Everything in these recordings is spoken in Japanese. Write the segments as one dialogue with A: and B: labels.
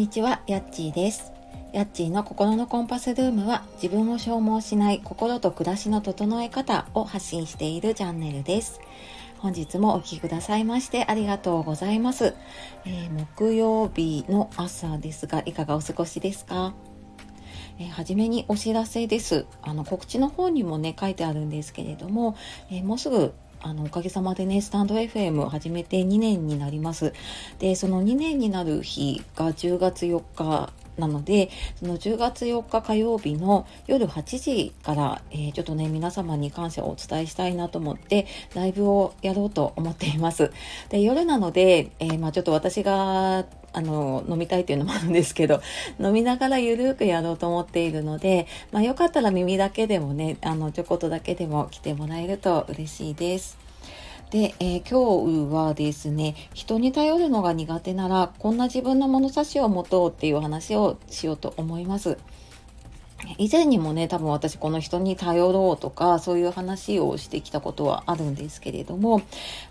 A: にちは、やっちーです。やっちーの心のコンパスルームは自分を消耗しない心と暮らしの整え方を発信しているチャンネルです。本日もお聴きくださいましてありがとうございます、えー、木曜日の朝ですが、いかがお過ごしですか？えー、初めにお知らせです。あの告知の方にもね書いてあるんですけれども、えー、もうすぐあのおかげさまでねスタンド FM 始めて2年になります。でその2年になる日が10月4日なのでその10月4日火曜日の夜8時から、えー、ちょっとね皆様に感謝をお伝えしたいなと思ってライブをやろうと思っています。で夜なので、えー、まあ、ちょっと私があの飲みたいっていうのもあるんですけど 飲みながらゆるくやろうと思っているので、まあ、よかったら耳だけでもねあのちょこっとだけでも来てもらえると嬉しいです。で、えー、今日はですね人に頼るのが苦手ならこんな自分の物差しを持とうっていう話をしようと思います。以前にもね多分私この人に頼ろうとかそういう話をしてきたことはあるんですけれども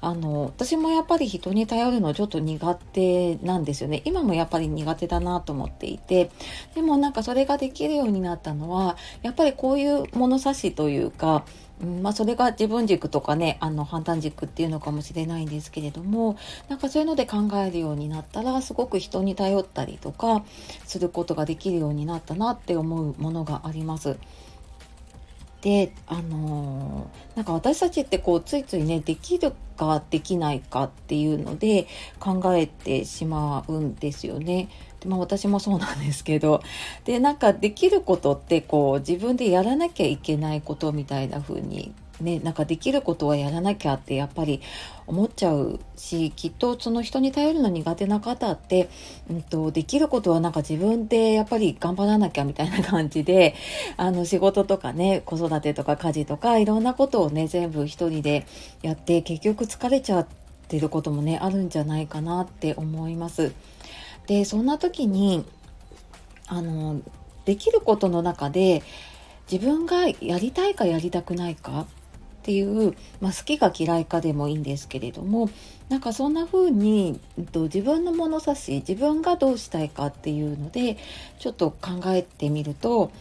A: あの私もやっぱり人に頼るのちょっと苦手なんですよね。今もやっぱり苦手だなと思っていて。でもなんかそれができるようになったのはやっぱりこういう物差しというかまあ、それが自分軸とかねあの判断軸っていうのかもしれないんですけれどもなんかそういうので考えるようになったらすごく人に頼ったりとかすることができるようになったなって思うものがあります。であのー、なんか私たちってこうついついねできるかできないかっていうので考えてしまうんですよね。でまあ、私もそうなんですけどでなんかできることってこう自分でやらなきゃいけないことみたいな風にね、なんかできることはやらなきゃってやっぱり思っちゃうしきっとその人に頼るの苦手な方って、うんと、できることはなんか自分でやっぱり頑張らなきゃみたいな感じで あの仕事とかね子育てとか家事とかいろんなことをね全部一人でやって結局疲れちゃってることもねあるんじゃないかなって思います。でそんな時にあのできることの中で自分がやりたいかやりたくないかっていう、まあ、好きか嫌いかでもいいんですけれどもなんかそんな風に、えっと、自分の物差し自分がどうしたいかっていうのでちょっと考えてみると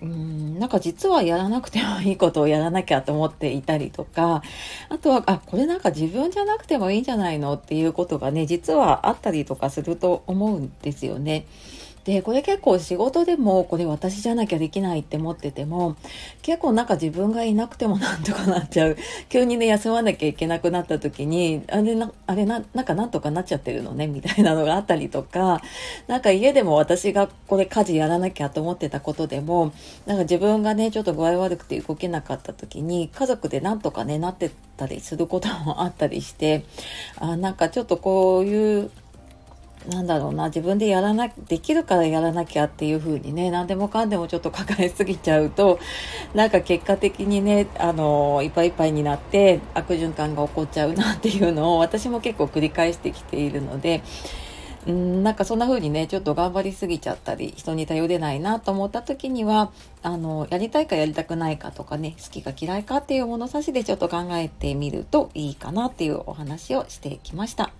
A: うんなんか実はやらなくてもいいことをやらなきゃと思っていたりとかあとはあこれなんか自分じゃなくてもいいんじゃないのっていうことがね実はあったりとかすると思うんですよね。で、これ結構仕事でもこれ私じゃなきゃできないって思ってても、結構なんか自分がいなくてもなんとかなっちゃう。急にね、休まなきゃいけなくなった時に、あれな、あれな、なんかなんとかなっちゃってるのね、みたいなのがあったりとか、なんか家でも私がこれ家事やらなきゃと思ってたことでも、なんか自分がね、ちょっと具合悪くて動けなかった時に、家族でなんとかね、なってたりすることもあったりして、あなんかちょっとこういうなんだろうな自分でやらなできるからやらなきゃっていう風にね何でもかんでもちょっと抱えすぎちゃうと なんか結果的にねあのいっぱいいっぱいになって悪循環が起こっちゃうなっていうのを私も結構繰り返してきているのでうんなんかそんな風にねちょっと頑張りすぎちゃったり人に頼れないなと思った時にはあのやりたいかやりたくないかとかね好きか嫌いかっていう物差しでちょっと考えてみるといいかなっていうお話をしてきました。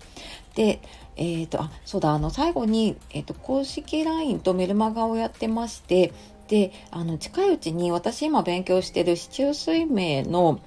A: でえっ、ー、とあそうだあの最後に、えーと、公式 LINE とメルマガをやってましてであの近いうちに私今勉強してる市中水明の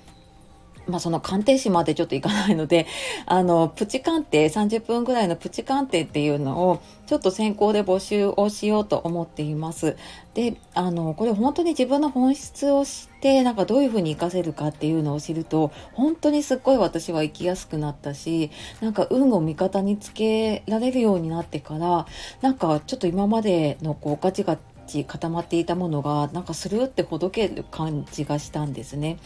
A: まあその鑑定士までちょっといかないので、あの、プチ鑑定、30分ぐらいのプチ鑑定っていうのを、ちょっと先行で募集をしようと思っています。で、あの、これ本当に自分の本質を知って、なんかどういうふうに活かせるかっていうのを知ると、本当にすっごい私は生きやすくなったし、なんか運を味方につけられるようになってから、なんかちょっと今までのこう価値がち固まっていたものがなんかスルってほどける感じがしたんですね。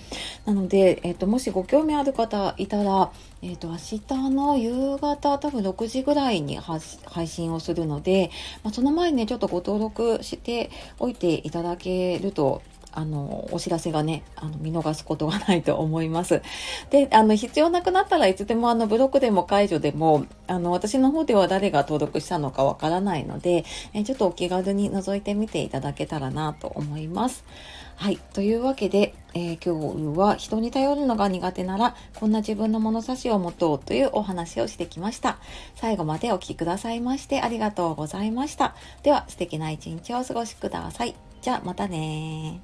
A: なので、えーと、もしご興味ある方いたら、えーと、明日の夕方多分6時ぐらいに配信をするので、まあ、その前にねちょっとご登録しておいていただけるとあの、お知らせがね、あの、見逃すことがないと思います。で、あの、必要なくなったらいつでもあの、ブロックでも解除でも、あの、私の方では誰が登録したのかわからないので、えちょっとお気軽に覗いてみていただけたらなと思います。はい。というわけで、えー、今日は人に頼るのが苦手なら、こんな自分の物差しを持とうというお話をしてきました。最後までお聴きくださいましてありがとうございました。では、素敵な一日をお過ごしください。じゃあ、またね